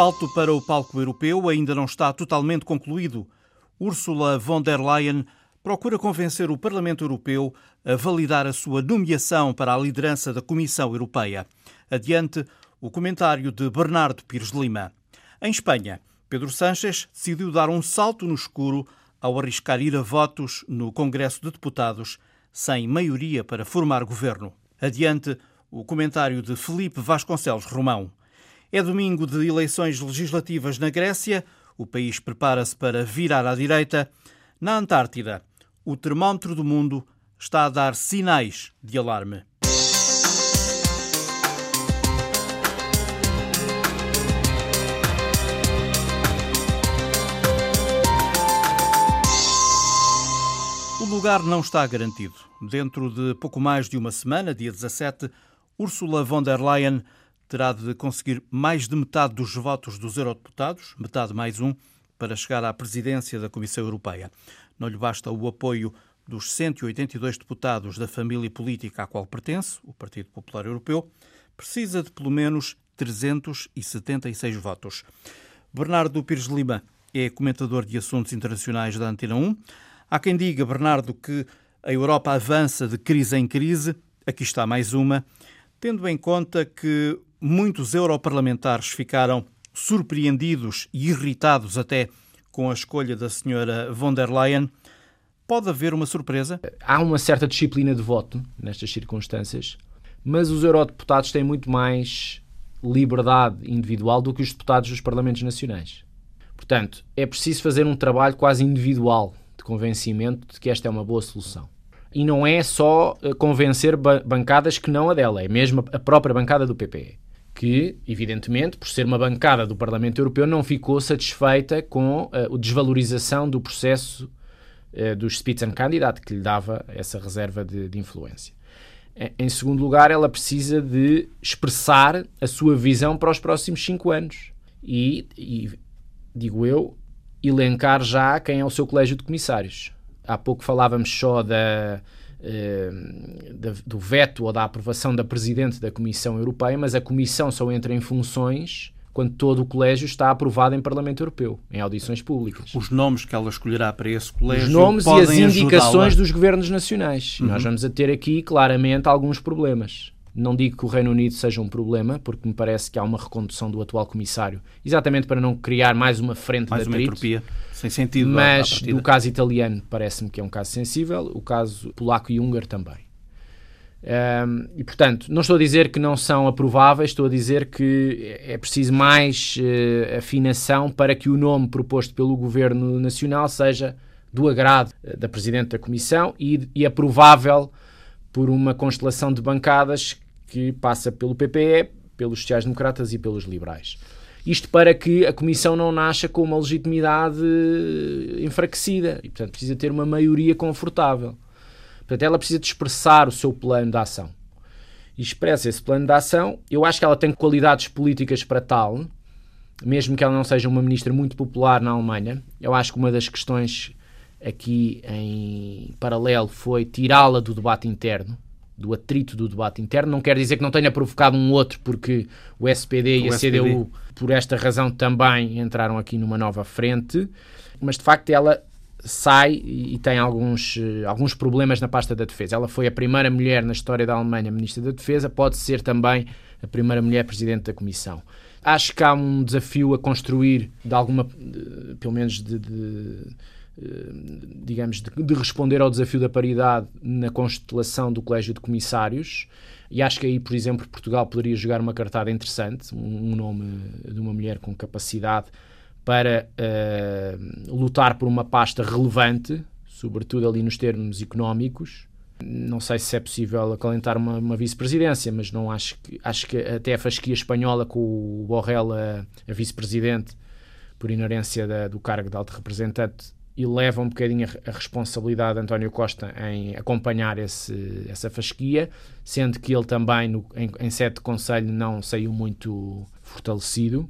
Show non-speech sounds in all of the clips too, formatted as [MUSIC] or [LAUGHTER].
Salto para o palco europeu ainda não está totalmente concluído. Ursula von der Leyen procura convencer o Parlamento Europeu a validar a sua nomeação para a liderança da Comissão Europeia. Adiante o comentário de Bernardo Pires de Lima. Em Espanha, Pedro Sánchez decidiu dar um salto no escuro ao arriscar ir a votos no Congresso de Deputados sem maioria para formar governo. Adiante o comentário de Felipe Vasconcelos Romão. É domingo de eleições legislativas na Grécia. O país prepara-se para virar à direita. Na Antártida, o termómetro do mundo está a dar sinais de alarme. O lugar não está garantido. Dentro de pouco mais de uma semana, dia 17, Ursula von der Leyen terá de conseguir mais de metade dos votos dos eurodeputados, metade mais um, para chegar à presidência da Comissão Europeia. Não lhe basta o apoio dos 182 deputados da família política à qual pertence, o Partido Popular Europeu, precisa de pelo menos 376 votos. Bernardo Pires Lima é comentador de assuntos internacionais da Antena 1. Há quem diga, Bernardo, que a Europa avança de crise em crise. Aqui está mais uma. Tendo em conta que muitos europarlamentares ficaram surpreendidos e irritados até com a escolha da senhora von der Leyen, pode haver uma surpresa? Há uma certa disciplina de voto nestas circunstâncias, mas os eurodeputados têm muito mais liberdade individual do que os deputados dos parlamentos nacionais. Portanto, é preciso fazer um trabalho quase individual de convencimento de que esta é uma boa solução. E não é só eh, convencer bancadas que não a dela, é mesmo a própria bancada do PPE. Que, evidentemente, por ser uma bancada do Parlamento Europeu, não ficou satisfeita com a desvalorização do processo uh, dos Spitzenkandidat, que lhe dava essa reserva de, de influência. Em segundo lugar, ela precisa de expressar a sua visão para os próximos cinco anos. E, e digo eu, elencar já quem é o seu colégio de comissários. Há pouco falávamos só eh, da, do veto ou da aprovação da Presidente da Comissão Europeia, mas a Comissão só entra em funções quando todo o colégio está aprovado em Parlamento Europeu, em audições públicas. Os nomes que ela escolherá para esse colégio. Os nomes e as indicações dos governos nacionais. Uhum. Nós vamos a ter aqui, claramente, alguns problemas. Não digo que o Reino Unido seja um problema, porque me parece que há uma recondução do atual comissário, exatamente para não criar mais uma frente mais de atrito. uma entropia, sem sentido. Mas o caso italiano parece-me que é um caso sensível, o caso polaco e húngaro também. Um, e portanto, não estou a dizer que não são aprováveis, estou a dizer que é preciso mais uh, afinação para que o nome proposto pelo Governo Nacional seja do agrado uh, da Presidente da Comissão e, e aprovável por uma constelação de bancadas que passa pelo PPE, pelos sociais-democratas e pelos liberais. Isto para que a Comissão não nasça com uma legitimidade enfraquecida e, portanto, precisa ter uma maioria confortável. Portanto, ela precisa de expressar o seu plano de ação. E expressa esse plano de ação. Eu acho que ela tem qualidades políticas para tal, mesmo que ela não seja uma ministra muito popular na Alemanha. Eu acho que uma das questões aqui em paralelo foi tirá-la do debate interno, do atrito do debate interno. Não quer dizer que não tenha provocado um outro, porque o SPD o e a SPD. CDU, por esta razão, também entraram aqui numa nova frente. Mas de facto ela sai e tem alguns, alguns problemas na pasta da defesa. Ela foi a primeira mulher na história da Alemanha ministra da Defesa, pode ser também a primeira mulher presidente da Comissão. Acho que há um desafio a construir, de alguma, pelo menos de, de eh, digamos, de, de, responder ao desafio da paridade na constelação do Colégio de Comissários. E acho que aí, por exemplo, Portugal poderia jogar uma cartada interessante, um, um nome de uma mulher com capacidade para uh, lutar por uma pasta relevante, sobretudo ali nos termos económicos. Não sei se é possível acalentar uma, uma vice-presidência, mas não acho que acho que até a fasquia espanhola com o Borrell a, a vice-presidente, por inerência da, do cargo de alto representante, e leva um bocadinho a, responsabilidade de António Costa em acompanhar esse, essa fasquia, sendo que ele também, no, em, em conselho, não saiu muito fortalecido.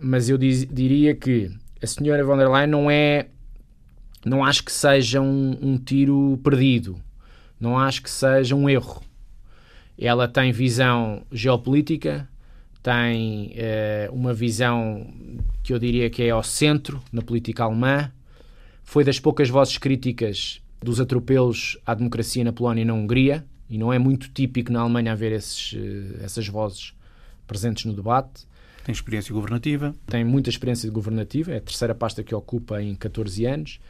Mas eu diz, diria que a senhora von der Leyen não é. Não acho que seja um, um tiro perdido. Não acho que seja um erro. Ela tem visão geopolítica, tem uh, uma visão que eu diria que é ao centro na política alemã. Foi das poucas vozes críticas dos atropelos à democracia na Polónia e na Hungria, e não é muito típico na Alemanha haver esses, uh, essas vozes presentes no debate. Tem experiência governativa? Tem muita experiência governativa, é a terceira pasta que ocupa em 14 anos.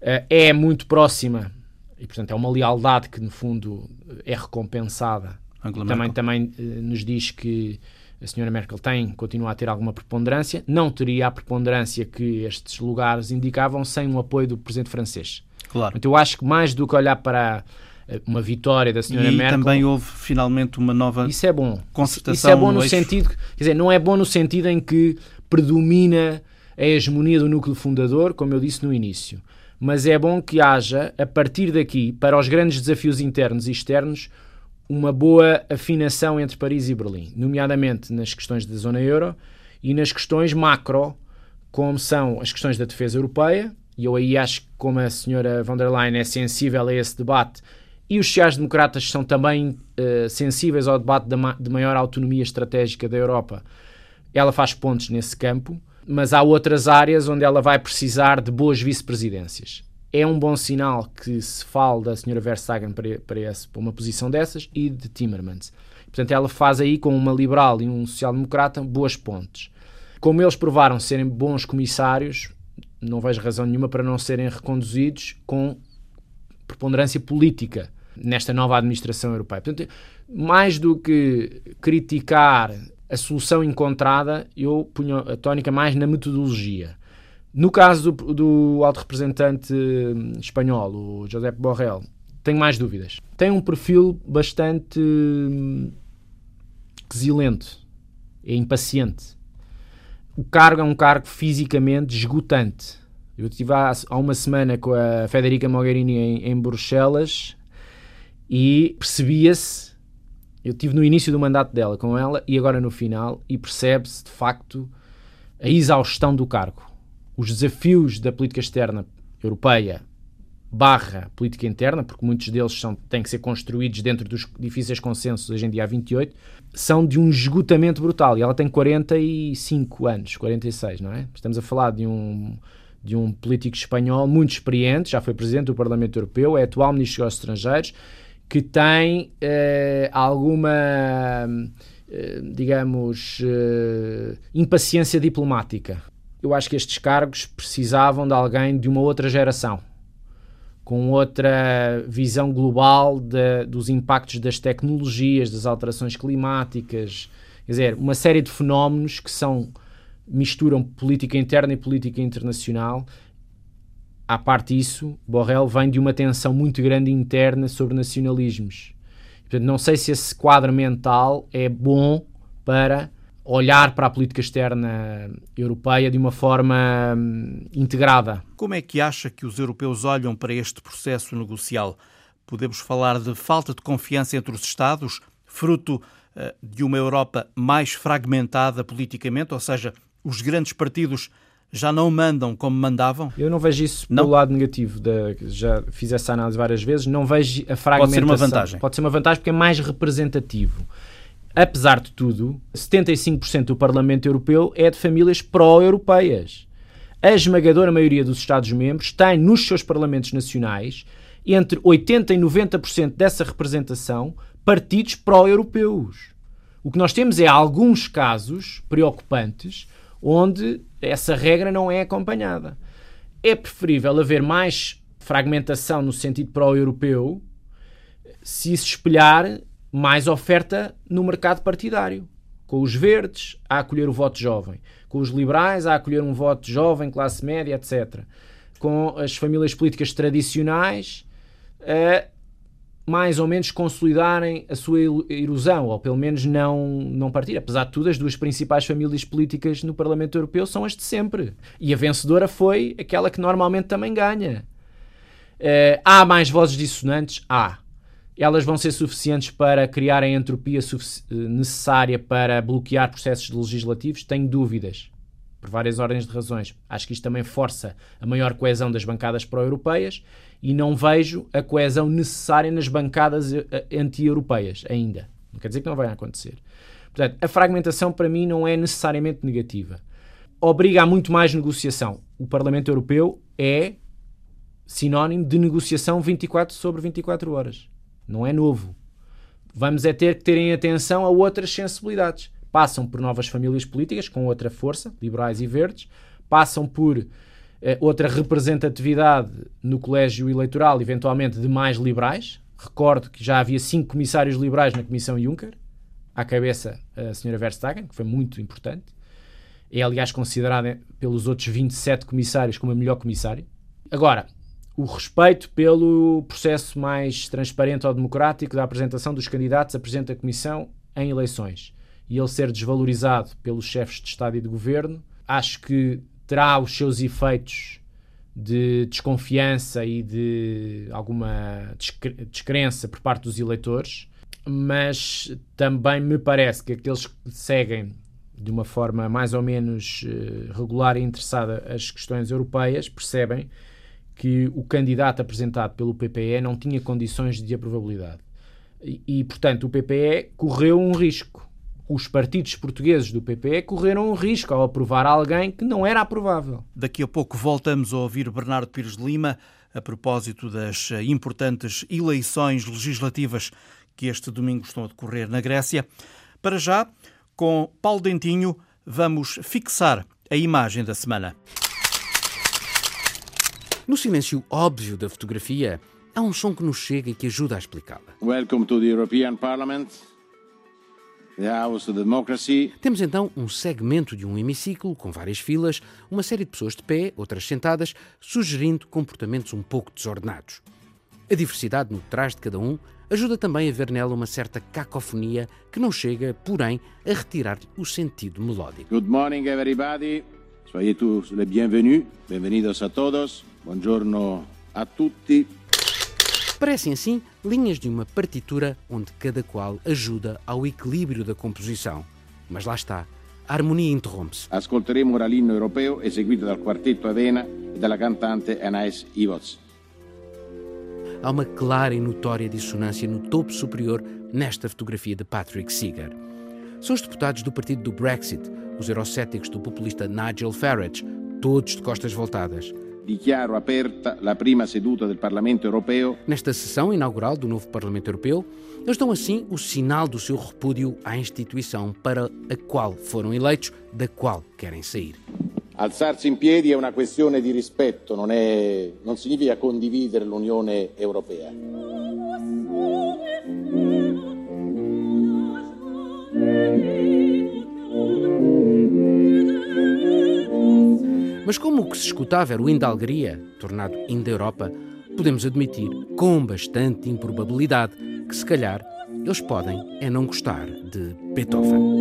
Uh, é muito próxima, e portanto é uma lealdade que no fundo é recompensada. Também também nos diz que a senhora Merkel tem, continua a ter alguma preponderância, não teria a preponderância que estes lugares indicavam sem o apoio do presidente francês. Claro. Então eu acho que mais do que olhar para eh, uma vitória da senhora e Merkel... também houve finalmente uma nova Isso é bom. concertação Isso é bom no eixo. sentido... Quer dizer, não é bom no sentido em que predomina a hegemonia do núcleo fundador, como eu disse no início. Mas é bom que haja, a partir daqui, para os grandes desafios internos e externos, uma boa afinação entre Paris e Berlim, nomeadamente nas questões da zona euro e nas questões macro, como são as questões da defesa europeia, e eu aí acho que como a senhora von der Leyen é sensível a esse debate, e os sociais-democratas são também uh, sensíveis ao debate de, ma de maior autonomia estratégica da Europa, ela faz pontos nesse campo, mas há outras áreas onde ela vai precisar de boas vice-presidências é um bom sinal que se fale da senhora Verstappen para, para, esse, para uma posição dessas e de Timmermans. Portanto, ela faz aí com uma liberal e um social-democrata boas pontes. Como eles provaram serem bons comissários, não vejo razão nenhuma para não serem reconduzidos com preponderância política nesta nova administração europeia. Portanto, mais do que criticar a solução encontrada, eu punho a tónica mais na metodologia. No caso do, do alto representante espanhol, o José Borrell, tenho mais dúvidas. Tem um perfil bastante hum, exilente, é impaciente. O cargo é um cargo fisicamente esgotante. Eu estive há, há uma semana com a Federica Mogherini em, em Bruxelas e percebia-se. Eu estive no início do mandato dela com ela e agora no final, e percebe-se de facto a exaustão do cargo os desafios da política externa europeia barra política interna, porque muitos deles são, têm que ser construídos dentro dos difíceis consensos hoje em dia há 28, são de um esgotamento brutal. E ela tem 45 anos, 46, não é? Estamos a falar de um, de um político espanhol muito experiente, já foi presidente do Parlamento Europeu, é atual ministro dos Estrangeiros, que tem eh, alguma, eh, digamos, eh, impaciência diplomática eu acho que estes cargos precisavam de alguém de uma outra geração, com outra visão global de, dos impactos das tecnologias, das alterações climáticas, quer dizer, uma série de fenómenos que são misturam política interna e política internacional. À parte disso, Borrell vem de uma tensão muito grande interna sobre nacionalismos. Portanto, não sei se esse quadro mental é bom para olhar para a política externa europeia de uma forma hum, integrada. Como é que acha que os europeus olham para este processo negocial? Podemos falar de falta de confiança entre os Estados, fruto uh, de uma Europa mais fragmentada politicamente, ou seja, os grandes partidos já não mandam como mandavam? Eu não vejo isso não? pelo lado negativo. Da, já fiz essa análise várias vezes. Não vejo a fragmentação. Pode ser uma vantagem. Pode ser uma vantagem porque é mais representativo apesar de tudo, 75% do Parlamento Europeu é de famílias pró-europeias. A esmagadora maioria dos Estados-membros tem nos seus parlamentos nacionais entre 80% e 90% dessa representação partidos pró-europeus. O que nós temos é alguns casos preocupantes onde essa regra não é acompanhada. É preferível haver mais fragmentação no sentido pró-europeu se se espelhar mais oferta no mercado partidário. Com os verdes, a acolher o voto jovem. Com os liberais, a acolher um voto jovem, classe média, etc. Com as famílias políticas tradicionais, a mais ou menos consolidarem a sua erosão, ou pelo menos não, não partir. Apesar de tudo, as duas principais famílias políticas no Parlamento Europeu são as de sempre. E a vencedora foi aquela que normalmente também ganha. Uh, há mais vozes dissonantes? Há elas vão ser suficientes para criar a entropia necessária para bloquear processos legislativos? Tenho dúvidas, por várias ordens de razões. Acho que isto também força a maior coesão das bancadas pró-europeias e não vejo a coesão necessária nas bancadas eh, anti-europeias ainda. Não quer dizer que não vai acontecer. Portanto, a fragmentação para mim não é necessariamente negativa. Obriga a muito mais negociação. O Parlamento Europeu é sinónimo de negociação 24 sobre 24 horas. Não é novo. Vamos é ter que terem atenção a outras sensibilidades. Passam por novas famílias políticas com outra força, liberais e verdes, passam por eh, outra representatividade no colégio eleitoral, eventualmente de mais liberais. Recordo que já havia cinco comissários liberais na Comissão Juncker, à cabeça a senhora Verstappen, que foi muito importante. É, aliás, considerada pelos outros 27 comissários como a melhor comissária. Agora, o respeito pelo processo mais transparente ou democrático da apresentação dos candidatos a Presidente da Comissão em eleições. E ele ser desvalorizado pelos chefes de Estado e de Governo, acho que terá os seus efeitos de desconfiança e de alguma descrença por parte dos eleitores, mas também me parece que aqueles que seguem de uma forma mais ou menos eh, regular e interessada as questões europeias percebem que o candidato apresentado pelo PPE não tinha condições de aprovabilidade. E, e, portanto, o PPE correu um risco os partidos portugueses do PPE correram um risco ao aprovar alguém que não era aprovável. Daqui a pouco voltamos a ouvir Bernardo Pires de Lima a propósito das importantes eleições legislativas que este domingo estão a decorrer na Grécia. Para já, com Paulo Dentinho, vamos fixar a imagem da semana. No silêncio óbvio da fotografia, há um som que nos chega e que ajuda a explicá-la. Welcome to the European Parliament. Temos então um segmento de um hemiciclo com várias filas, uma série de pessoas de pé, outras sentadas, sugerindo comportamentos um pouco desordenados. A diversidade no traje de cada um ajuda também a ver nela uma certa cacofonia que não chega, porém, a retirar o sentido melódico. Good morning, everybody. Soyez tous les bienvenus. Bienvenidos a todos. Buongiorno a tutti. Parecem assim linhas de uma partitura onde cada qual ajuda ao equilíbrio da composição. Mas lá está, a harmonia interrompe-se. Ascolteremo ora l'inno europeo eseguito dal quartetto Avena e dalla cantante Anais Ivoz. Há uma clara e notória dissonância no topo superior nesta fotografia de Patrick Seeger. São os deputados do partido do Brexit, os eurocéticos do populista Nigel Farage, todos de costas voltadas. Dichiaro aperta la prima seduta del Parlamento Europeo. Nesta sessão inaugural do novo Parlamento Europeu, eles dão assim o sinal do seu repúdio à instituição para a qual foram eleitos, da qual querem sair. Alzarsi in piedi è una questione di rispetto, non, è, non significa condividere l'Unione Europea. Mas como o que se escutava era o hino da alegria, tornado hino da Europa, podemos admitir, com bastante improbabilidade, que se calhar eles podem é não gostar de Beethoven.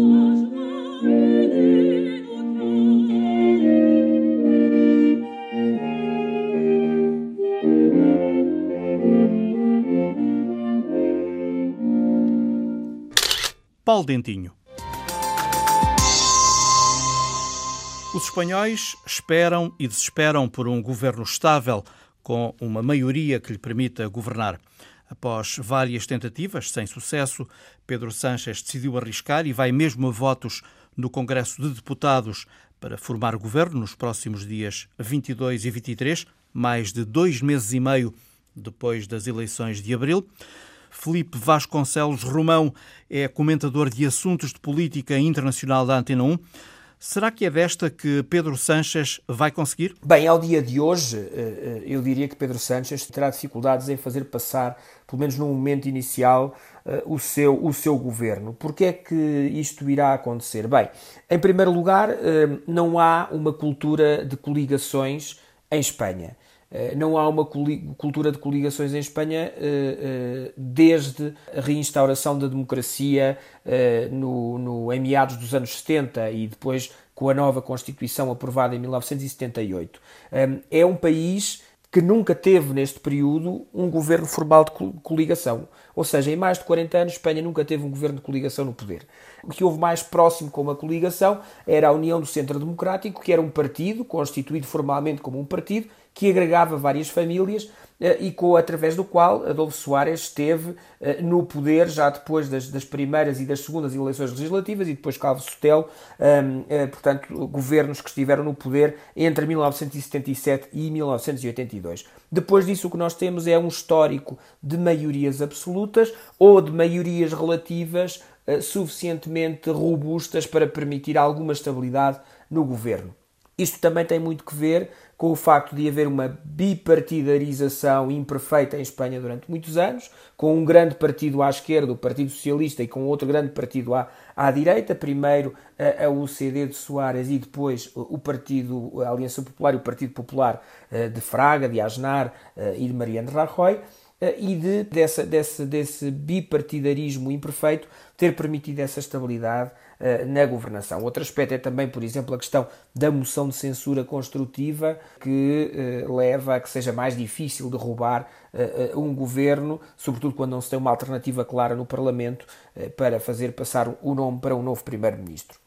Paulo Dentinho. Os espanhóis esperam e desesperam por um governo estável, com uma maioria que lhe permita governar. Após várias tentativas sem sucesso, Pedro Sánchez decidiu arriscar e vai mesmo a votos no Congresso de Deputados para formar governo nos próximos dias 22 e 23, mais de dois meses e meio depois das eleições de abril. Felipe Vasconcelos Romão é comentador de assuntos de política internacional da Antena 1. Será que é desta que Pedro Sanches vai conseguir? Bem, ao dia de hoje, eh, eh, eu diria que Pedro Sanches terá dificuldades em fazer passar, pelo menos no momento inicial, eh, o seu, o seu governo. Porquê é que isto irá acontecer? Bem, em primeiro lugar, não há uma cultura de coligações em Espanha. Eh, não há uma cultura de coligações em Espanha eh, eh, desde a reinstauração da democracia no, no, em meados dos anos 70 e depois com a nova Constituição aprovada em 1978. É um país que nunca teve neste período um governo formal de coligação. Ou seja, em mais de 40 anos, Espanha nunca teve um governo de coligação no poder. O que houve mais próximo com uma coligação era a União do Centro Democrático, que era um partido, constituído formalmente como um partido, que agregava várias famílias e com, através do qual Adolfo Soares esteve no poder já depois das, das primeiras e das segundas eleições legislativas e depois Calvo Sotelo, portanto, governos que estiveram no poder entre 1977 e 1982. Depois disso, o que nós temos é um histórico de maiorias absolutas ou de maiorias relativas suficientemente robustas para permitir alguma estabilidade no governo. Isto também tem muito que ver com o facto de haver uma bipartidarização imperfeita em Espanha durante muitos anos, com um grande partido à esquerda, o Partido Socialista, e com outro grande partido à, à direita, primeiro a, a UCD de Soares e depois o Partido, a Aliança Popular e o Partido Popular eh, de Fraga, de Aznar eh, e de Mariano Rajoy, eh, e de, dessa, desse, desse bipartidarismo imperfeito ter permitido essa estabilidade na governação. Outro aspecto é também, por exemplo, a questão da moção de censura construtiva, que uh, leva a que seja mais difícil derrubar uh, um governo, sobretudo quando não se tem uma alternativa clara no Parlamento para fazer passar o nome para um novo Primeiro-Ministro.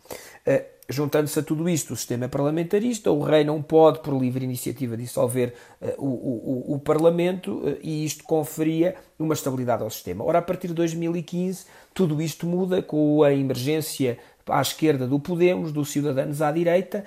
Juntando-se a tudo isto, o sistema é parlamentarista, o rei não pode, por livre iniciativa, dissolver uh, o, o, o, Parlamento uh, e isto conferia uma estabilidade ao sistema. Ora, a partir de 2015, tudo isto muda com a emergência à esquerda do Podemos, do Cidadãos à direita,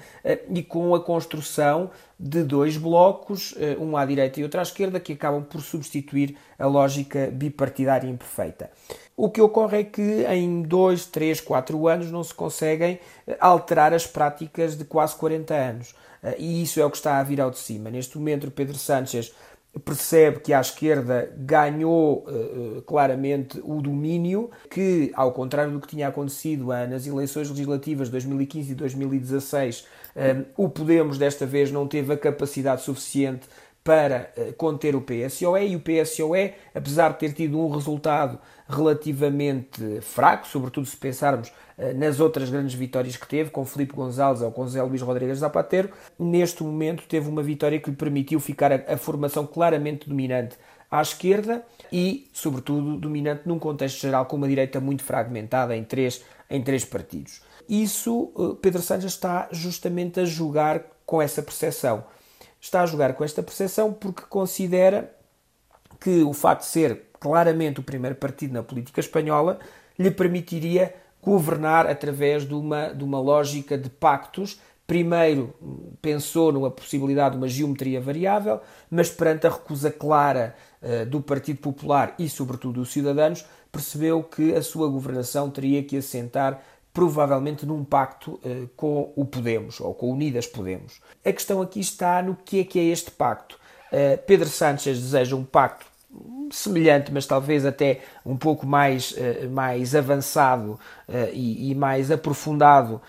e com a construção de dois blocos, um à direita e outro à esquerda, que acabam por substituir a lógica bipartidária imperfeita. O que ocorre é que em 2, 3, 4 anos não se conseguem eh, alterar as práticas de quase 40 anos. Eh, e isso é o que está a vir ao de cima. Neste momento, o Pedro Sánchez percebe que a esquerda ganhou uh, claramente o domínio, que, ao contrário do que tinha acontecido nas eleições legislativas de 2015 e 2016, o Podemos desta vez não teve a capacidade suficiente para uh, conter o PSOE e o PSOE, apesar de ter tido um resultado relativamente fraco, sobretudo se pensarmos uh, nas outras grandes vitórias que teve, com Felipe Gonzalez ou com Zé Luís Rodrigues Zapatero, neste momento teve uma vitória que lhe permitiu ficar a, a formação claramente dominante à esquerda e, sobretudo, dominante num contexto geral com uma direita muito fragmentada em três, em três partidos. Isso, uh, Pedro Sánchez está justamente a jogar com essa percepção está a jogar com esta percepção porque considera que o facto de ser claramente o primeiro partido na política espanhola lhe permitiria governar através de uma, de uma lógica de pactos. Primeiro pensou numa possibilidade de uma geometria variável, mas perante a recusa clara uh, do Partido Popular e, sobretudo, dos cidadãos, percebeu que a sua governação teria que assentar provavelmente num pacto uh, com o Podemos, ou com Unidas Podemos. A questão aqui está no que é que é este pacto. Uh, Pedro Sánchez deseja um pacto semelhante, mas talvez até um pouco mais, uh, mais avançado e, e, mais aprofundado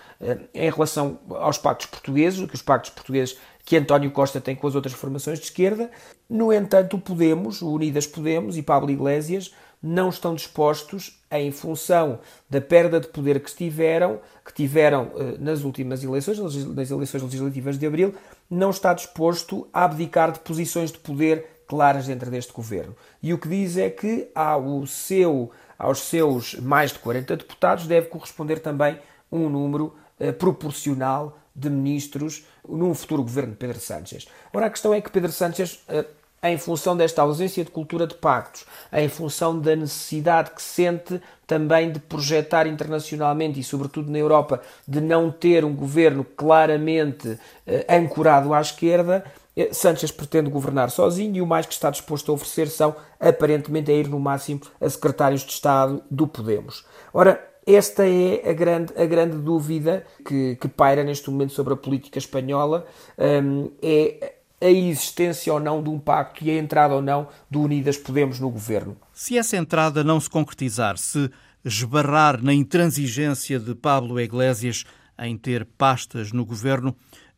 em relação aos pactos portugueses, que os pactos portugueses que António Costa tem com as outras formações de esquerda. No entanto, o Podemos, o Unidas Podemos e Pablo Iglesias não estão dispostos, em função da perda de poder que tiveram, que tiveram eh, nas últimas eleições, nas eleições legislativas de abril, não está disposto a abdicar de posições de poder claras dentro deste governo. E o que diz é que ao seu, aos seus mais de 40 deputados deve corresponder também um número eh, proporcional de ministros num futuro governo de Pedro Sánchez. Ora, a questão é que Pedro Sánchez eh, em função desta ausência de cultura de pactos, em função da necessidade que sente também de projetar internacionalmente e, sobretudo na Europa, de não ter um governo claramente eh, ancorado à esquerda, eh, Sánchez pretende governar sozinho e o mais que está disposto a oferecer são, aparentemente, a ir no máximo a secretários de Estado do Podemos. Ora, esta é a grande, a grande dúvida que, que paira neste momento sobre a política espanhola. Um, é a existência ou não de um pacto e a entrada ou não do Unidas Podemos no governo. Se essa entrada não se concretizar, se esbarrar na intransigência de Pablo Iglesias em ter pastas no governo,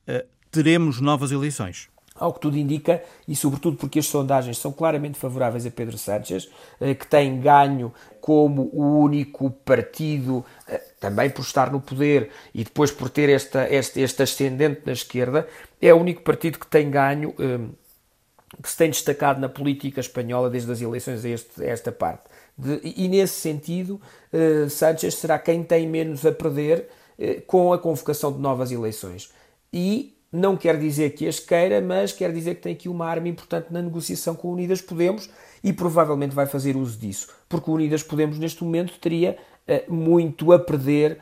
eh, teremos novas eleições? Ao que tudo indica, e sobretudo porque as sondagens são claramente favoráveis a Pedro Sánchez, eh, que tem ganho como o único partido, eh, também por estar no poder e depois por ter esta, este, este ascendente na esquerda, é o único partido que tem ganho, eh, que se tem destacado na política espanhola desde as eleições a, este, a esta parte. De, e nesse sentido, Sánchez será quem tem menos a perder com a convocação de novas eleições. E não quer dizer que as queira, mas quer dizer que tem aqui uma arma importante na negociação com Unidas Podemos e provavelmente vai fazer uso disso, porque Unidas Podemos neste momento teria uh, muito a perder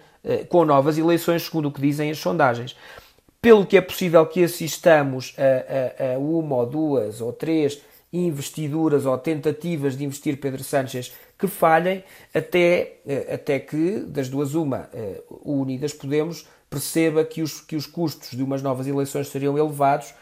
com novas eleições, segundo o que dizem as sondagens. Pelo que é possível que assistamos a, a, a uma ou duas ou três investiduras ou tentativas de investir Pedro Sánchez que falhem, até, uh, até que, das duas, uma, o Unidas Podemos perceba que os, que os custos de umas novas eleições seriam elevados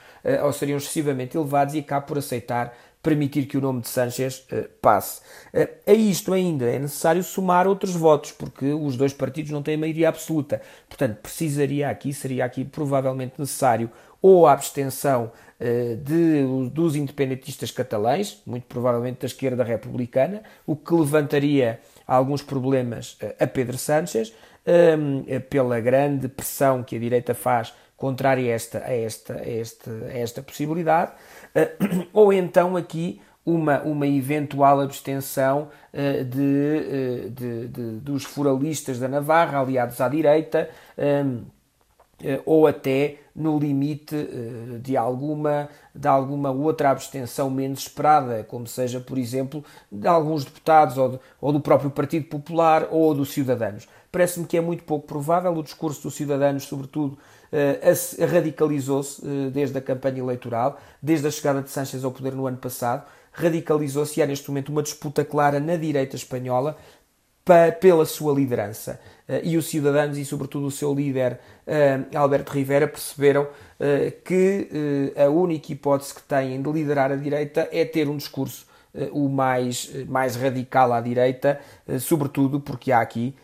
ou seriam excessivamente elevados e acabe por aceitar permitir que o nome de Sanchez uh, passe. Uh, a isto ainda é necessário somar outros votos, porque os dois partidos não têm maioria absoluta. Portanto, precisaria aqui, seria aqui provavelmente necessário ou a abstenção uh, de, dos independentistas catalães, muito provavelmente da esquerda republicana, o que levantaria alguns problemas a Pedro Sánchez, pela grande pressão que a direita faz contrária a esta, a esta, a esta, a esta possibilidade. Uh, [CLEARS THROAT] ou então aqui uma, uma eventual abstenção uh, de, uh, de, de, dos furalistas da Navarra, aliados à direita, ou até no limite de alguma, de alguma outra abstenção menos esperada, como seja, por exemplo, de alguns deputados ou, de, ou do próprio Partido Popular ou dos Cidadanos. Parece-me que é muito pouco provável o discurso dos Cidadanos, sobretudo uh, radicalizou-se uh, desde a campanha eleitoral, desde a chegada de Sánchez ao poder no ano passado, radicalizou-se e há neste momento uma disputa clara na direita espanhola pa, pela sua liderança. Uh, e os cidadãos e, sobretudo, o seu líder Alberto Rivera perceberam que a única hipótese que têm de liderar a direita é ter um discurso o mais, mais radical à direita, sobretudo porque há aqui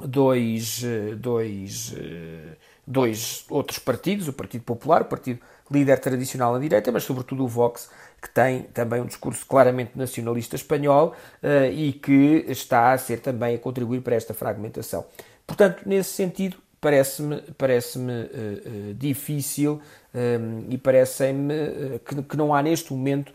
dois, eh, dois, eh, dois outros partidos, o Partido Popular, o partido líder tradicional à direita, mas sobretudo o Vox, que tem também um discurso claramente nacionalista espanhol uh, e que está a ser também a contribuir para esta fragmentação. Portanto, nesse sentido, parece-me parece uh, uh, difícil um, e parece-me que, que, não há neste momento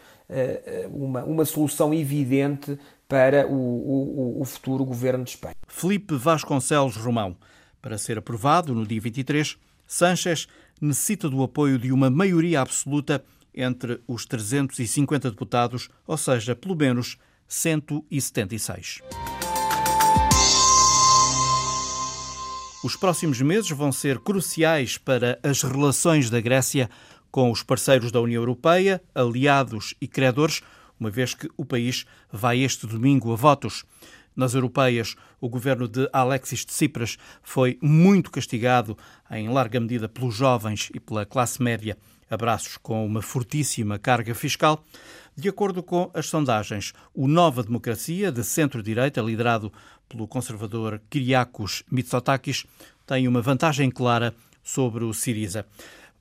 uma, uma solução evidente para o, o, o futuro governo de Espanha. Felipe Vasconcelos Romão. Para ser aprovado no dia 23, Sánchez necessita do apoio de uma maioria absoluta entre os 350 deputados, ou seja, pelo menos 176. Os próximos meses vão ser cruciais para as relações da Grécia com os parceiros da União Europeia, aliados e credores, uma vez que o país vai este domingo a votos. Nas europeias, o governo de Alexis Tsipras foi muito castigado, em larga medida, pelos jovens e pela classe média, abraços com uma fortíssima carga fiscal. De acordo com as sondagens, o Nova Democracia, de centro-direita, liderado pelo conservador Kyriakos Mitsotakis, tem uma vantagem clara sobre o Siriza.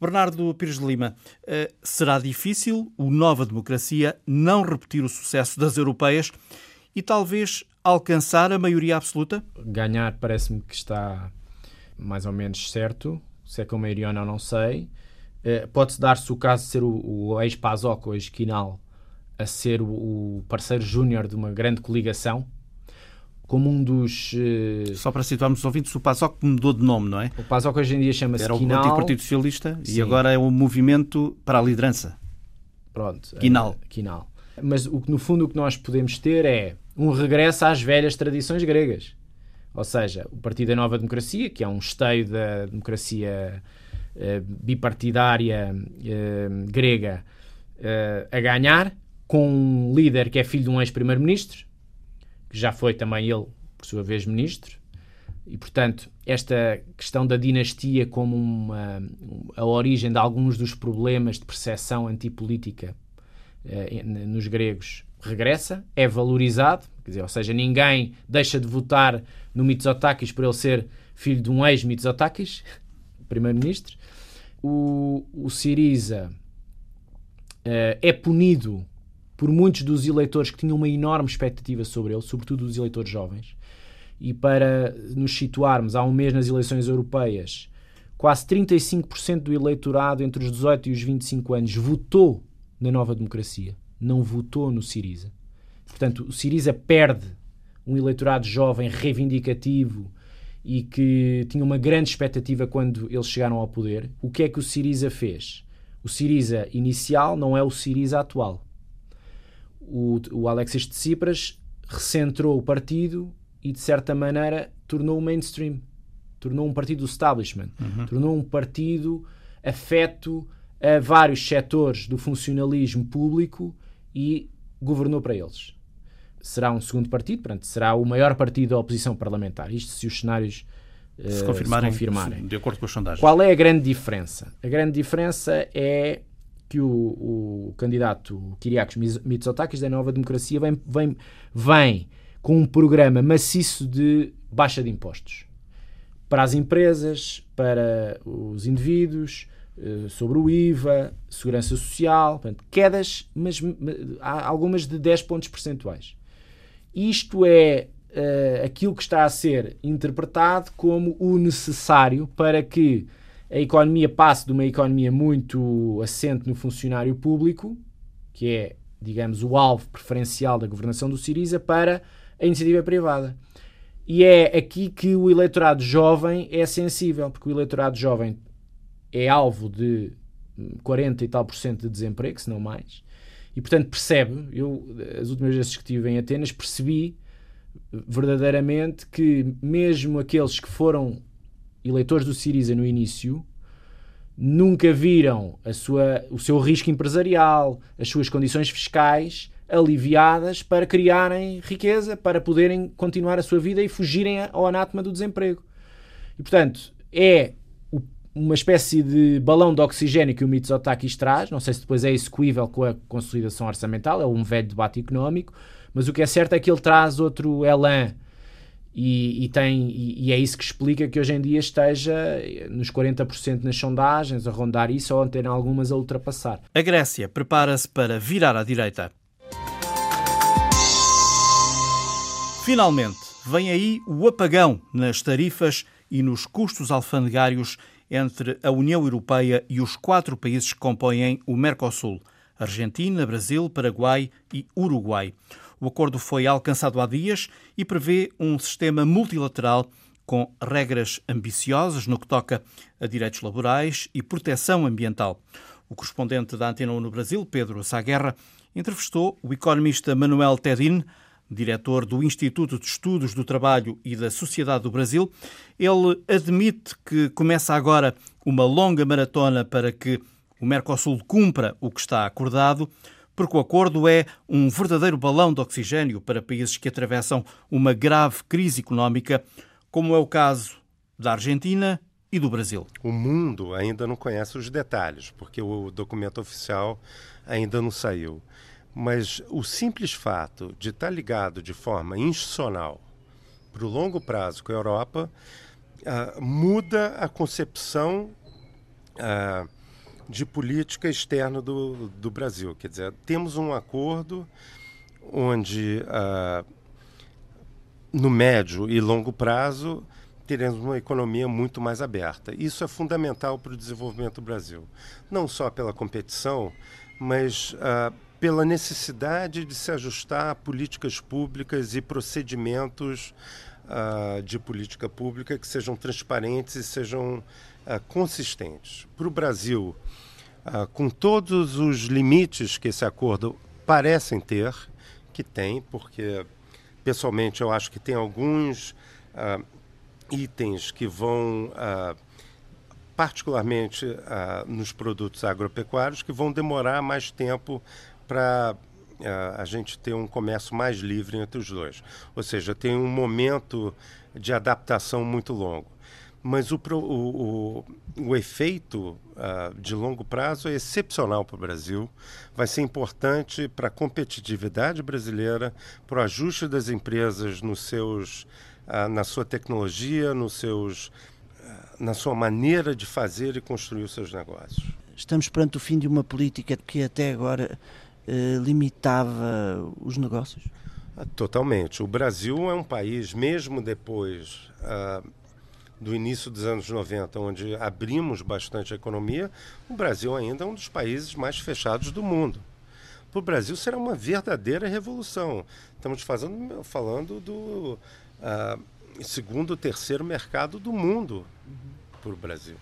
Bernardo Pires de Lima, eh, será difícil o Nova Democracia não repetir o sucesso das europeias e talvez alcançar a maioria absoluta? Ganhar parece-me que está mais ou menos certo. Se é com maioria ou não, não sei. Eh, pode-se dar-se o caso de ser o, o ex-PASOK, o ex-Quinal, a ser o parceiro júnior de uma grande coligação, como um dos. Uh... Só para situarmos os ouvintes, o PASOK mudou de nome, não é? O PASOK hoje em dia chama-se Era Quinal. o Antigo Partido Socialista Sim. e agora é o Movimento para a Liderança. Pronto. Quinal. Uh, Quinal. Mas o, no fundo o que nós podemos ter é um regresso às velhas tradições gregas. Ou seja, o Partido da Nova Democracia, que é um esteio da democracia uh, bipartidária grega, a ganhar, com um líder que é filho de um ex-primeiro-ministro, que já foi também ele, por sua vez, ministro. E, portanto, esta questão da dinastia como uma, a origem de alguns dos problemas de percepção antipolítica eh, nos gregos regressa, é valorizado, quer dizer, ou seja, ninguém deixa de votar no Mitsotakis por ele ser filho de um ex-Mitsotakis, [LAUGHS] primeiro-ministro. O, o Siriza eh, é punido por muitos dos eleitores que tinham uma enorme expectativa sobre ele, sobretudo os eleitores jovens. E para nos situarmos, há um mês nas eleições europeias, quase 35% do eleitorado entre os 18 e os 25 anos votou na Nova Democracia, não votou no Siriza. Portanto, o Siriza perde um eleitorado jovem reivindicativo e que tinha uma grande expectativa quando eles chegaram ao poder, o que é que o Siriza fez? O Siriza inicial não é o Siriza atual. O, o Alexis de Tsipras recentrou o partido e, de certa maneira, tornou o mainstream. Tornou um partido do establishment. Uhum. Tornou um partido afeto a vários setores do funcionalismo público e governou para eles. Será um segundo partido, portanto, será o maior partido da oposição parlamentar. Isto se os cenários se, confirmarem, se confirmarem. De acordo com as sondagens. Qual é a grande diferença? A grande diferença é que o, o candidato Kyriakos Mitsotakis da Nova Democracia vem, vem, vem com um programa maciço de baixa de impostos para as empresas, para os indivíduos, eh, sobre o IVA, segurança social, portanto, quedas, mas há algumas de 10 pontos percentuais. Isto é uh, aquilo que está a ser interpretado como o necessário para que a economia passe de uma economia muito assente no funcionário público, que é, digamos, o alvo preferencial da governação do Siriza, para a iniciativa privada. E é aqui que o eleitorado jovem é sensível, porque o eleitorado jovem é alvo de 40 e tal por cento de desemprego, se não mais, e portanto percebe, eu as últimas vezes que estive em Atenas percebi verdadeiramente que mesmo aqueles que foram eleitores do Siriza no início nunca viram a sua, o seu risco empresarial, as suas condições fiscais aliviadas para criarem riqueza, para poderem continuar a sua vida e fugirem ao anátema do desemprego. E, portanto, é uma espécie de balão de oxigênio que o Mitsotakis traz, não sei se depois é execuível com a consolidação orçamental, é um velho debate económico, mas o que é certo é que ele traz outro elan e, e, tem, e, e, é isso que explica que hoje em dia esteja nos 40% nas sondagens, a rondar isso ou a ter algumas a ultrapassar. A Grécia prepara-se para virar à direita. Finalmente, vem aí o apagão nas tarifas e nos custos alfandegários entre a União Europeia e os quatro países que compõem o Mercosul: Argentina, Brasil, Paraguai e Uruguai. O acordo foi alcançado há dias e prevê um sistema multilateral com regras ambiciosas no que toca a direitos laborais e proteção ambiental. O correspondente da Antena 1 no Brasil, Pedro Saguerra, entrevistou o economista Manuel Tedin, diretor do Instituto de Estudos do Trabalho e da Sociedade do Brasil. Ele admite que começa agora uma longa maratona para que o Mercosul cumpra o que está acordado, porque o acordo é um verdadeiro balão de oxigênio para países que atravessam uma grave crise económica, como é o caso da Argentina e do Brasil. O mundo ainda não conhece os detalhes, porque o documento oficial ainda não saiu. Mas o simples fato de estar ligado de forma institucional para o longo prazo com a Europa uh, muda a concepção uh, de política externa do, do Brasil. Quer dizer, temos um acordo onde, uh, no médio e longo prazo, teremos uma economia muito mais aberta. Isso é fundamental para o desenvolvimento do Brasil. Não só pela competição, mas uh, pela necessidade de se ajustar a políticas públicas e procedimentos uh, de política pública que sejam transparentes e sejam uh, consistentes. Para o Brasil, uh, com todos os limites que esse acordo parecem ter, que tem, porque pessoalmente eu acho que tem alguns itens que vão particularmente nos produtos agropecuários, que vão demorar mais tempo para a gente ter um comércio mais livre entre os dois. Ou seja, tem um momento de adaptação muito longo. Mas o, o, o, o efeito uh, de longo prazo é excepcional para o Brasil. Vai ser importante para a competitividade brasileira, para o ajuste das empresas nos seus, uh, na sua tecnologia, nos seus, na sua maneira de fazer e construir os seus negócios. Estamos perante o fim de uma política que até agora eh, limitava os negócios? Ah, totalmente. O Brasil é um país, mesmo depois uh, do início dos anos 90, onde abrimos bastante a economia, o Brasil ainda é um dos países mais fechados do mundo. Para o Brasil será uma verdadeira revolução. Estamos fazendo, falando do, uh, segundo, terceiro mercado do mundo para o Brasil.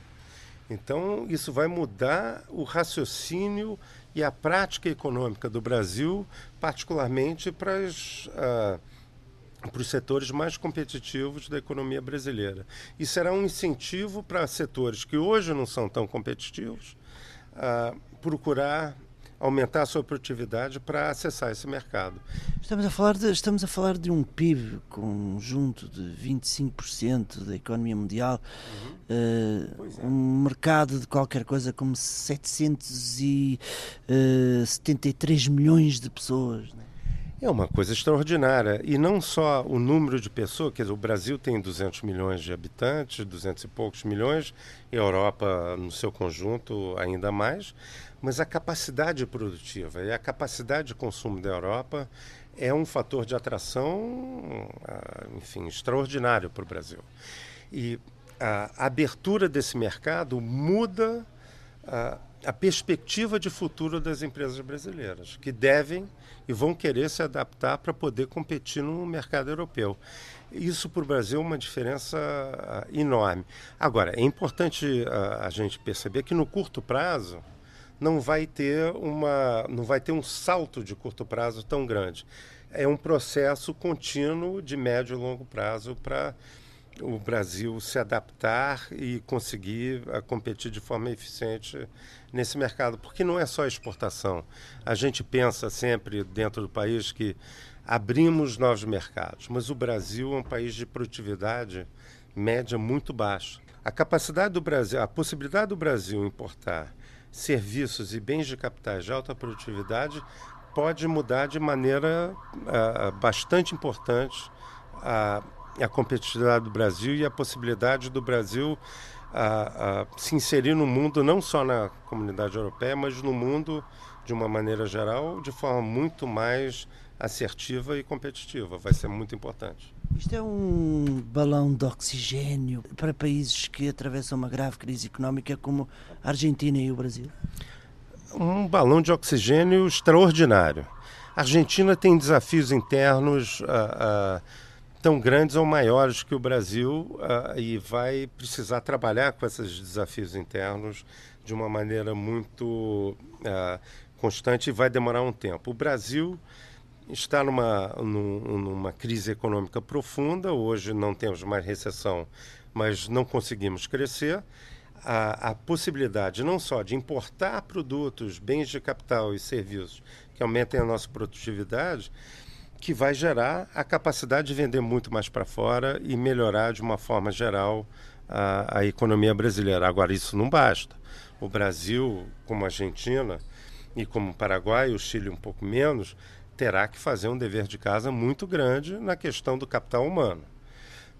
Então, isso vai mudar o raciocínio e a prática econômica do Brasil, particularmente para as. Uh, para os setores mais competitivos da economia brasileira. E será um incentivo para setores que hoje não são tão competitivos uh, procurar aumentar a sua produtividade para acessar esse mercado. Estamos a falar de, estamos a falar de um PIB conjunto de 25% da economia mundial, uhum. uh, é. um mercado de qualquer coisa como 773 uh, milhões de pessoas. Né? É uma coisa extraordinária. E não só o número de pessoas, quer dizer, o Brasil tem 200 milhões de habitantes, 200 e poucos milhões, e a Europa, no seu conjunto, ainda mais, mas a capacidade produtiva e a capacidade de consumo da Europa é um fator de atração, ah, enfim, extraordinário para o Brasil. E a abertura desse mercado muda a, a perspectiva de futuro das empresas brasileiras, que devem e vão querer se adaptar para poder competir no mercado europeu. Isso para o Brasil é uma diferença uh, enorme. Agora, é importante uh, a gente perceber que no curto prazo não vai ter uma, não vai ter um salto de curto prazo tão grande. É um processo contínuo de médio e longo prazo para o Brasil se adaptar e conseguir uh, competir de forma eficiente nesse mercado, porque não é só exportação. A gente pensa sempre dentro do país que abrimos novos mercados, mas o Brasil é um país de produtividade média muito baixa. A capacidade do Brasil, a possibilidade do Brasil importar serviços e bens de capitais de alta produtividade pode mudar de maneira uh, bastante importante a, a competitividade do Brasil e a possibilidade do Brasil a, a se inserir no mundo, não só na comunidade europeia, mas no mundo de uma maneira geral, de forma muito mais assertiva e competitiva. Vai ser muito importante. Isto é um balão de oxigênio para países que atravessam uma grave crise económica como a Argentina e o Brasil? Um balão de oxigênio extraordinário. A Argentina tem desafios internos. Uh, uh, tão grandes ou maiores que o Brasil uh, e vai precisar trabalhar com esses desafios internos de uma maneira muito uh, constante e vai demorar um tempo. O Brasil está numa, numa crise econômica profunda, hoje não temos mais recessão, mas não conseguimos crescer. A, a, possibilidade não só de importar produtos, bens de capital e serviços que aumentem a nossa produtividade, que vai gerar a capacidade de vender muito mais para fora e melhorar de uma forma geral a, a, economia brasileira. Agora, isso não basta. O Brasil, como a Argentina e como o Paraguai, o Chile um pouco menos, terá que fazer um dever de casa muito grande na questão do capital humano.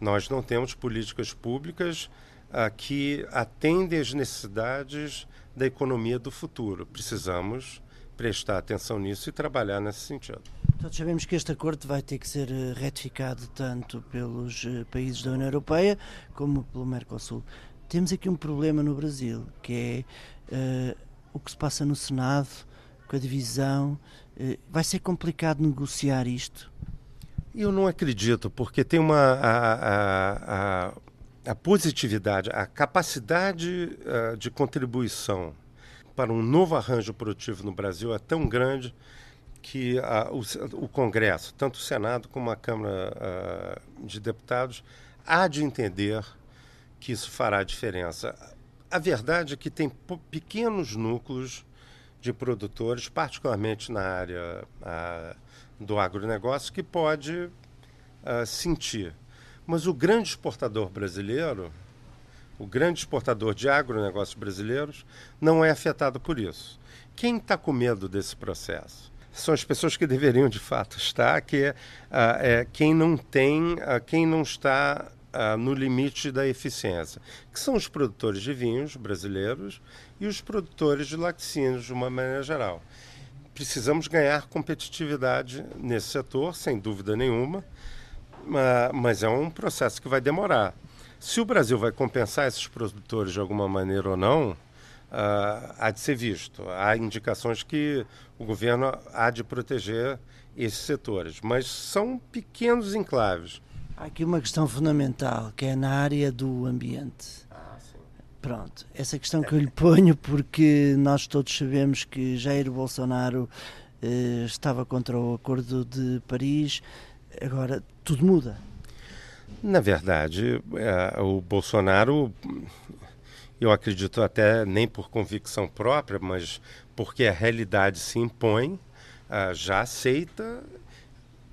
Nós não temos políticas públicas ah, que atendem às necessidades da economia do futuro. Precisamos prestar atenção nisso e trabalhar nesse sentido. Todos sabemos que este acordo vai ter que ser eh, retificado tanto pelos eh, países da União Europeia como pelo Mercosul. Temos aqui um problema no Brasil, que é uh, o que se passa no Senado, com a divisão. Uh, vai ser complicado negociar isto? Eu não acredito, porque tem uma. A, a, a, a positividade, a capacidade uh, de contribuição para um novo arranjo produtivo no Brasil é tão grande que a, o, o, Congresso, tanto o Senado como a Câmara a, de Deputados, há de entender que isso fará diferença. A verdade é que tem pequenos núcleos de produtores, particularmente na área a, do agronegócio, que pode sentir. Mas o grande exportador brasileiro, o grande exportador de agronegócios brasileiros, não é afetado por isso. Quem está com medo desse processo? são as pessoas que deveriam de fato estar, que uh, é quem não tem, uh, quem não está uh, no limite da eficiência, que são os produtores de vinhos brasileiros e os produtores de laticínios, de uma maneira geral. Precisamos ganhar competitividade nesse setor, sem dúvida nenhuma, mas é um processo que vai demorar. Se o Brasil vai compensar esses produtores de alguma maneira ou não, uh, há de ser visto. Há indicações que o governo há de proteger esses setores, mas são pequenos enclaves. Há aqui uma questão fundamental, que é na área do ambiente. Ah, sim. Pronto, essa questão que eu lhe ponho, porque nós todos sabemos que Jair Bolsonaro eh, estava contra o Acordo de Paris, agora tudo muda. Na verdade, é, o Bolsonaro, eu acredito até nem por convicção própria, mas porque a realidade se impõe, ah, já aceita,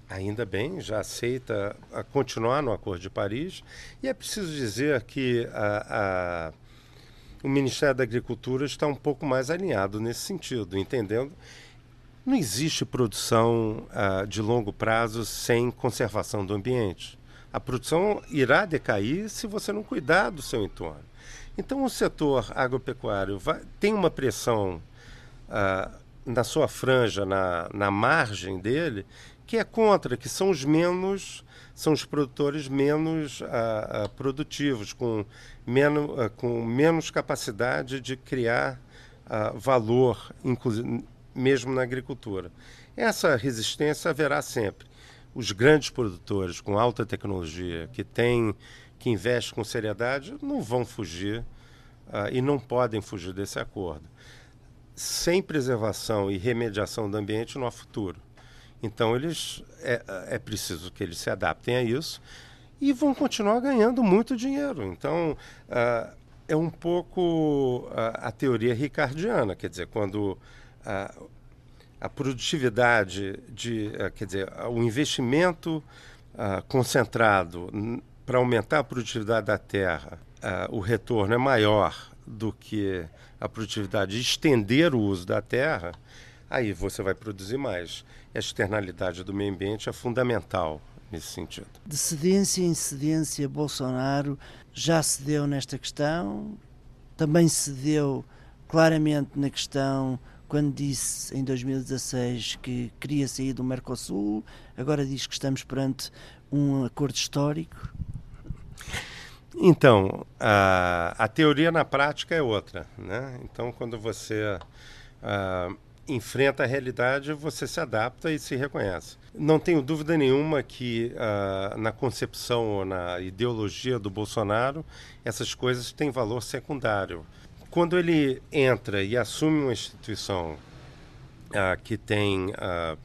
ainda bem, já aceita a continuar no Acordo de Paris. E é preciso dizer que a, a, o Ministério da Agricultura está um pouco mais alinhado nesse sentido, entendendo não existe produção uh, de longo prazo sem conservação do ambiente. A produção irá decair se você não cuidar do seu entorno. Então, o setor agropecuário vai, tem uma pressão uh, na sua franja, na, na margem dele, que é contra, que são os menos, são os produtores menos uh, produtivos, com menos, com menos capacidade de criar valor, mesmo na agricultura. Essa resistência haverá sempre. Os grandes produtores com alta tecnologia, que têm, que investem com seriedade, não vão fugir uh, e não podem fugir desse acordo. Sem preservação e remediação do ambiente não há futuro. Então eles é, é preciso que eles se adaptem a isso e vão continuar ganhando muito dinheiro. Então uh, é um pouco uh, a teoria ricardiana, quer dizer, quando a, produtividade, de, eh, quer dizer, o investimento uh, concentrado para aumentar a produtividade da terra, uh, o retorno é maior do que a produtividade de estender o uso da terra, aí você vai produzir mais. A externalidade do meio ambiente é fundamental nesse sentido. De cedência em cedência, Bolsonaro já cedeu nesta questão, também cedeu claramente na questão quando disse em 2016 que queria sair do Mercosul, agora diz que estamos perante um acordo histórico? Então, a, a teoria na prática é outra. Né? Então, quando você uh, enfrenta a realidade, você se adapta e se reconhece. Não tenho dúvida nenhuma que uh, na concepção ou na ideologia do Bolsonaro, essas coisas têm valor secundário quando ele entra e assume uma instituição ah, que tem ah,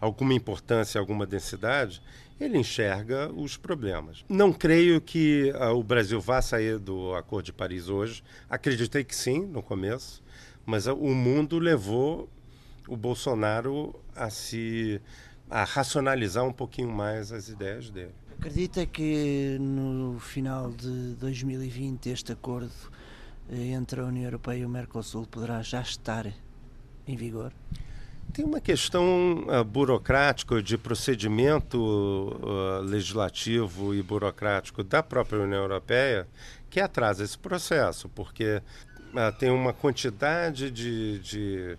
alguma importância, alguma densidade, ele enxerga os problemas. Não creio que ah, o Brasil vá sair do Acordo de Paris hoje. Acreditei que sim, no começo, mas o mundo levou o Bolsonaro a se a racionalizar um pouquinho mais as ideias dele. Acredita que no final de 2020 este acordo entre a União Europeia e o Mercosul poderá já estar em vigor? Tem uma questão uh, burocrática de procedimento uh, legislativo e burocrático da própria União Europeia que atrasa esse processo, porque uh, tem uma quantidade de, de,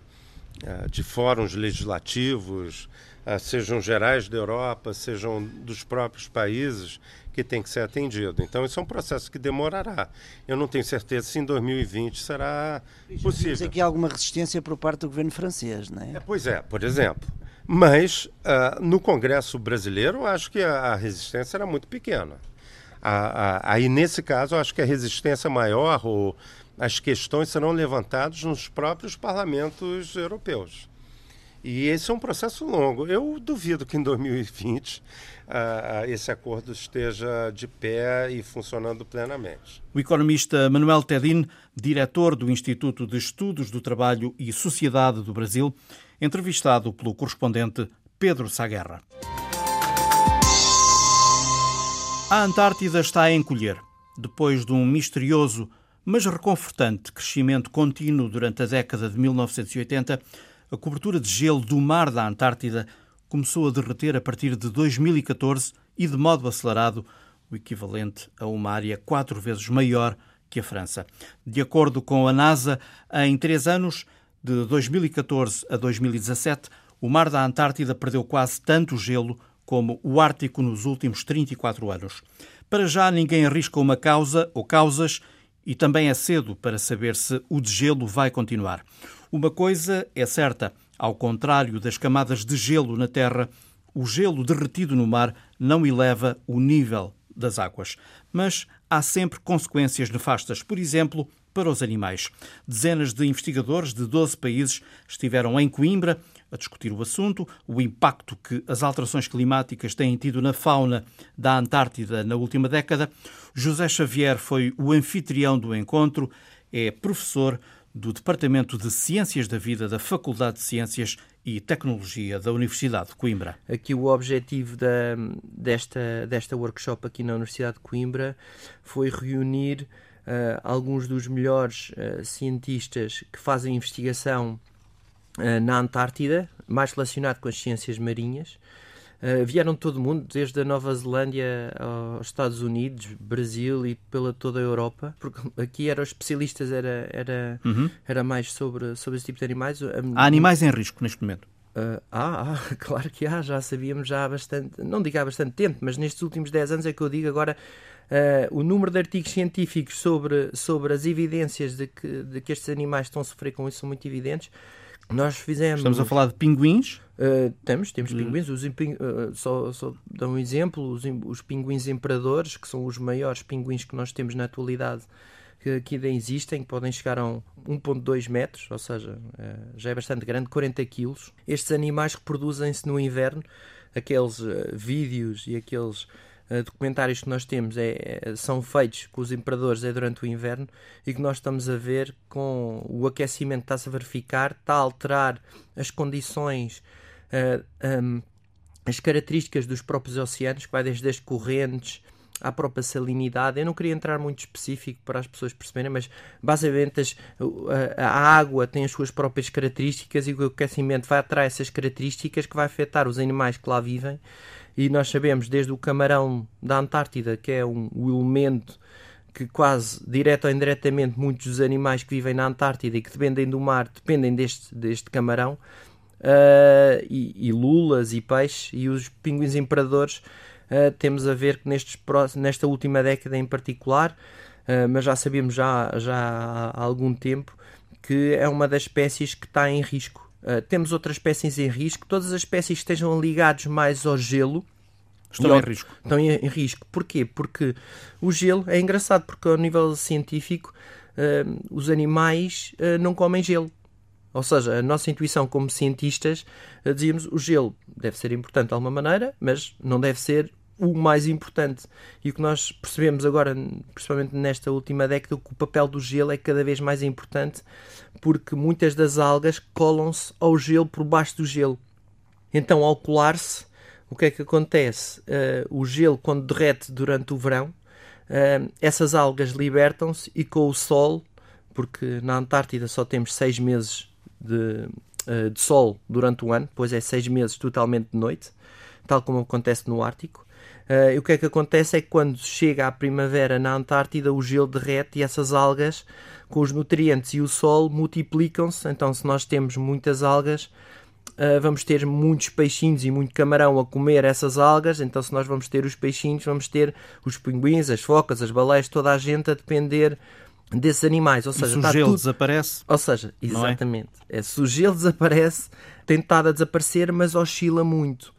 de fóruns legislativos, sejam gerais da Europa, sejam dos próprios países, que tem que ser atendido. Então, isso é um processo que demorará. Eu não tenho certeza se em 2020 será possível. Mas aqui há alguma resistência por parte do governo francês, não é? é pois é, por exemplo. Mas uh, no Congresso brasileiro, eu acho que a, a resistência era muito pequena. aí, nesse caso, eu acho que a resistência maior, ou as questões serão levantadas nos próprios parlamentos europeus. E esse é um processo longo. Eu duvido que em 2020 uh, esse acordo esteja de pé e funcionando plenamente. O economista Manuel Tedin, diretor do Instituto de Estudos do Trabalho e Sociedade do Brasil, entrevistado pelo correspondente Pedro Saguerra. A Antártida está a encolher. Depois de um misterioso, mas reconfortante crescimento contínuo durante a década de 1980, a cobertura de gelo do mar da Antártida começou a derreter a partir de 2014 e de modo acelerado, o equivalente a uma área quatro vezes maior que a França. De acordo com a NASA, em três anos, de 2014 a 2017, o mar da Antártida perdeu quase tanto gelo como o Ártico nos últimos 34 anos. Para já, ninguém arrisca uma causa ou causas e também é cedo para saber se o degelo vai continuar. Uma coisa é certa: ao contrário das camadas de gelo na Terra, o gelo derretido no mar não eleva o nível das águas, mas há sempre consequências nefastas. Por exemplo, para os animais. Dezenas de investigadores de 12 países estiveram em Coimbra a discutir o assunto, o impacto que as alterações climáticas têm tido na fauna da Antártida na última década. José Xavier foi o anfitrião do encontro, é professor do Departamento de Ciências da Vida da Faculdade de Ciências e Tecnologia da Universidade de Coimbra. Aqui o objetivo da, desta, desta workshop aqui na Universidade de Coimbra foi reunir uh, alguns dos melhores uh, cientistas que fazem investigação uh, na Antártida, mais relacionado com as ciências marinhas. Vieram de todo o mundo, desde a Nova Zelândia aos Estados Unidos, Brasil e pela toda a Europa, porque aqui eram especialistas, era, era, uhum. era mais sobre, sobre esse tipo de animais. Há animais em risco neste momento? Uh, ah, ah, claro que há, já sabíamos já há bastante, não digo há bastante tempo, mas nestes últimos 10 anos é que eu digo agora Uh, o número de artigos científicos sobre, sobre as evidências de que, de que estes animais estão a sofrer com isso são muito evidentes. Nós fizemos. Estamos a falar de pinguins? Uh, temos, temos pinguins. Os, uh, só, só dar um exemplo: os, os pinguins imperadores, que são os maiores pinguins que nós temos na atualidade, que, que ainda existem, que podem chegar a 1,2 metros, ou seja, uh, já é bastante grande, 40 quilos. Estes animais reproduzem-se no inverno. Aqueles vídeos e aqueles documentários que nós temos é, é, são feitos com os imperadores é durante o inverno e que nós estamos a ver com o aquecimento que está-se a verificar, está a alterar as condições, eh, um, as características dos próprios oceanos, que vai desde as correntes à própria salinidade. Eu não queria entrar muito específico para as pessoas perceberem, mas basicamente as, a, a, água tem as suas próprias características e o aquecimento vai atrair essas características que vai afetar os animais que lá vivem e nós sabemos desde o camarão da Antártida, que é um, um elemento que quase, direto ou indiretamente, muitos dos animais que vivem na Antártida e que dependem do mar dependem deste, deste camarão, uh, e, e, lulas e peixes, e os pinguins imperadores, uh, temos a ver que nestes, nesta última década em particular, uh, mas já sabemos já, já há algum tempo, que é uma das espécies que está em risco temos outras espécies em risco. Todas as espécies estejam ligadas mais ao gelo estão em risco. Estão em, em, risco. Porquê? Porque o gelo é engraçado, porque ao nível científico uh, os animais uh, não comem gelo. Ou seja, a nossa intuição como cientistas dizíamos o gelo deve ser importante de alguma maneira, mas não deve ser o mais importante. E o que nós percebemos agora, principalmente nesta última década, que o papel do gelo é cada vez mais importante porque muitas das algas colam-se ao gelo por baixo do gelo. Então, ao colar-se, o que é que acontece? Uh, o gelo, quando derrete durante o verão, uh, essas algas libertam-se e com o sol, porque na Antártida só temos seis meses de, uh, de sol durante o ano, pois é seis meses totalmente de noite, tal como acontece no Ártico. Uh, e o que é que acontece é que quando chega a primavera na Antártida, o gelo derrete e essas algas, com os nutrientes e o sol, multiplicam-se. Então, se nós temos muitas algas, uh, vamos ter muitos peixinhos e muito camarão a comer essas algas. Então, se nós vamos ter os peixinhos, vamos ter os pinguins, as focas, as baleias, toda a gente a depender desses animais. Ou seja, e se o gelo tudo... desaparece. Ou seja, é? exatamente. É? É, se o gelo desaparece, tem estado a desaparecer, mas oscila muito.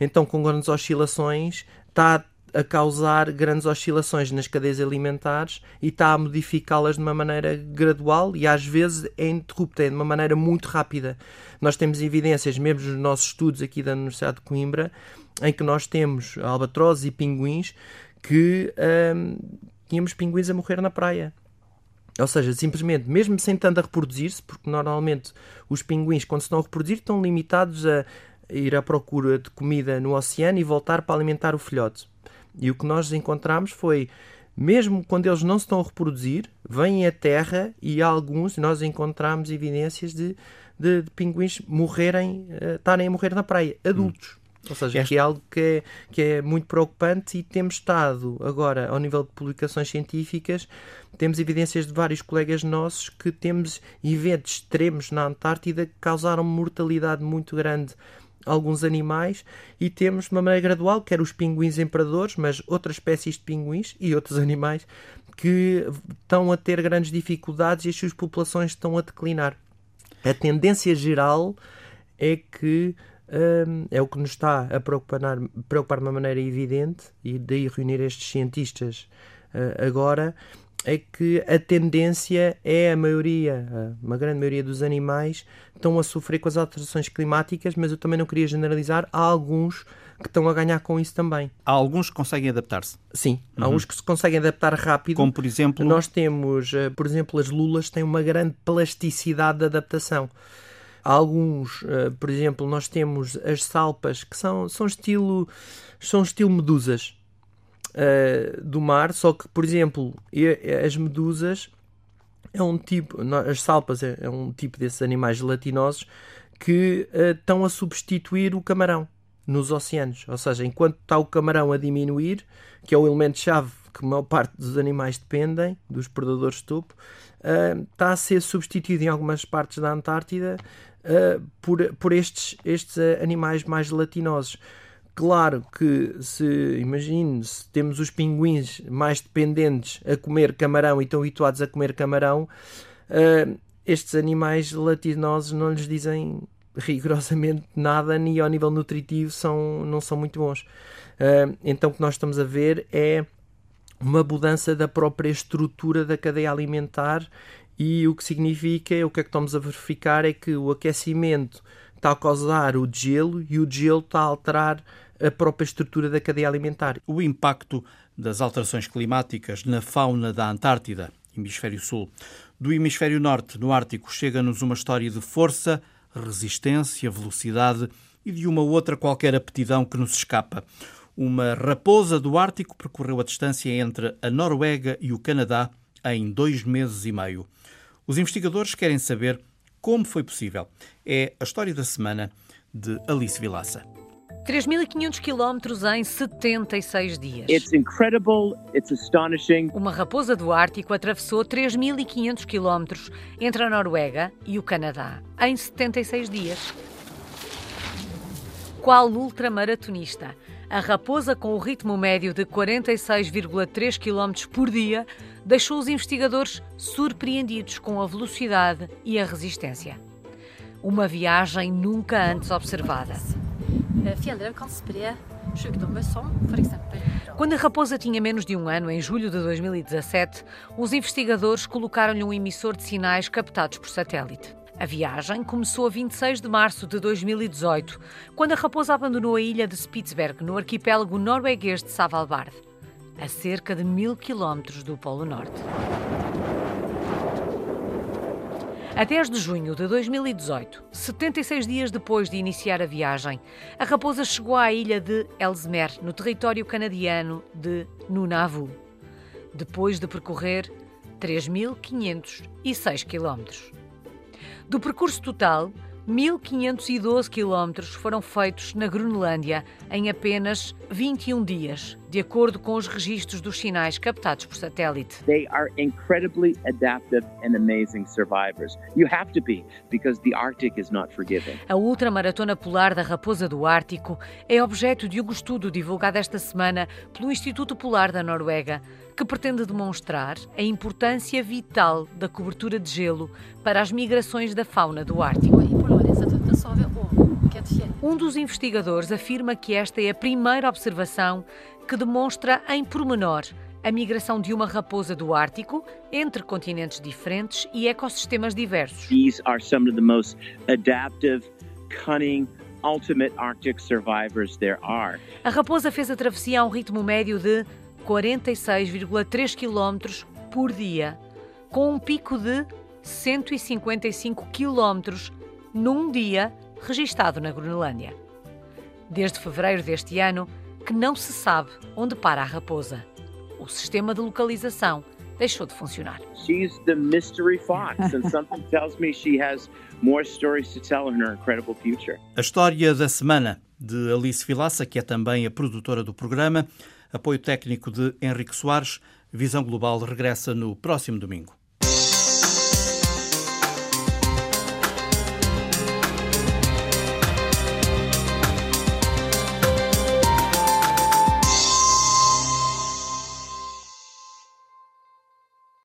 Então, com grandes oscilações, está a causar grandes oscilações nas cadeias alimentares e está a modificá-las de uma maneira gradual e às vezes é interrupta, é de uma maneira muito rápida. Nós temos evidências, mesmo nos nossos estudos aqui da Universidade de Coimbra, em que nós temos albatrozes e pinguins que hum, tínhamos pinguins a morrer na praia. Ou seja, simplesmente, mesmo sem tanto a reproduzir-se, porque normalmente os pinguins, quando se estão a reproduzir, estão limitados a ir à procura de comida no oceano e voltar para alimentar o filhote. E o que nós encontramos foi, mesmo quando eles não se estão a reproduzir, vêm à terra e alguns nós encontramos evidências de, de, de pinguins morrerem, uh, estarem a morrer na praia, adultos. Hum. Ou seja, este... que é algo que é, que é muito preocupante e temos estado agora, ao nível de publicações científicas, temos evidências de vários colegas nossos que temos eventos extremos na Antártida que causaram mortalidade muito grande alguns animais e temos de uma maneira gradual, quer os pinguins imperadores, mas outras espécies de pinguins e outros [LAUGHS] animais que estão a ter grandes dificuldades e as suas populações estão a declinar. A tendência geral é que um, é o que nos está a preocupar, preocupar de uma maneira evidente, e daí reunir estes cientistas uh, agora, é que a tendência é a maioria, uma grande maioria dos animais estão a sofrer com as alterações climáticas, mas eu também não queria generalizar, há alguns que estão a ganhar com isso também. Há alguns que conseguem adaptar-se? Sim, uhum. há uns que se conseguem adaptar rápido. Como, por exemplo? Nós temos, eh, por exemplo, as lulas têm uma grande plasticidade de adaptação. Alguns, eh, por exemplo, nós temos as salpas que são, são, estilo, são estilo medusas uh, do mar, só que, por exemplo, as medusas é um tipo, as salpas é, é um tipo desses animais gelatinosos que uh, estão a substituir o camarão nos oceanos. Ou seja, enquanto está o camarão a diminuir, que é o elemento-chave que a maior parte dos animais dependem, dos predadores de topo, uh, está a ser substituído em algumas partes da Antártida uh, por, por estes, estes animais mais gelatinosos. Claro que se imagine se temos os pinguins mais dependentes a comer camarão e estão habituados a comer camarão, uh, estes animais gelatinosos não lhes dizem rigorosamente nada, nem ao nível nutritivo são, não são muito bons. Uh, então o que nós estamos a ver é uma mudança da própria estrutura da cadeia alimentar e o que significa, o que é que estamos a verificar é que o aquecimento está a causar o gelo e o gelo está a alterar a própria estrutura da cadeia alimentar. O impacto das alterações climáticas na fauna da Antártida, hemisfério sul. Do hemisfério norte, no Ártico, chega-nos uma história de força, resistência, velocidade e de uma outra qualquer aptidão que nos escapa. Uma raposa do Ártico percorreu a distância entre a Noruega e o Canadá em dois meses e meio. Os investigadores querem saber como foi possível. É a história da semana de Alice Vilaça. 3.500 quilómetros em 76 dias. It's incredible, it's astonishing. Uma raposa do Ártico atravessou 3.500 quilómetros entre a Noruega e o Canadá em 76 dias. Qual ultramaratonista? A raposa, com o ritmo médio de 46,3 km por dia, deixou os investigadores surpreendidos com a velocidade e a resistência. Uma viagem nunca antes observada. Quando a raposa tinha menos de um ano, em julho de 2017, os investigadores colocaram-lhe um emissor de sinais captados por satélite. A viagem começou a 26 de março de 2018, quando a raposa abandonou a ilha de Spitsberg, no arquipélago norueguês de Svalbard, a cerca de mil quilómetros do Polo Norte. A 10 de junho de 2018, 76 dias depois de iniciar a viagem, a raposa chegou à ilha de Ellesmere, no território canadiano de Nunavut, depois de percorrer 3.506 quilómetros. Do percurso total, 1.512 quilómetros foram feitos na Groenlândia em apenas 21 dias, de acordo com os registros dos sinais captados por satélite. They are incredibly adaptive and amazing survivors. You have to be because the Arctic is not forgiving. A ultramaratona polar da Raposa do Ártico é objeto de um estudo divulgado esta semana pelo Instituto Polar da Noruega, que pretende demonstrar a importância vital da cobertura de gelo para as migrações da fauna do Ártico. Um dos investigadores afirma que esta é a primeira observação que demonstra em pormenor a migração de uma raposa do Ártico entre continentes diferentes e ecossistemas diversos. These are some of the most adaptive, cunning, ultimate Arctic survivors there are. A raposa fez a travessia a um ritmo médio de 46,3 km por dia, com um pico de 155 km num dia registado na Groenlândia. Desde fevereiro deste ano, que não se sabe onde para a raposa. O sistema de localização deixou de funcionar. She's the mystery fox and something [LAUGHS] tells me she has more stories to tell in her incredible future. A história da semana de Alice Vilaça, que é também a produtora do programa, apoio técnico de Henrique Soares, Visão Global regressa no próximo domingo.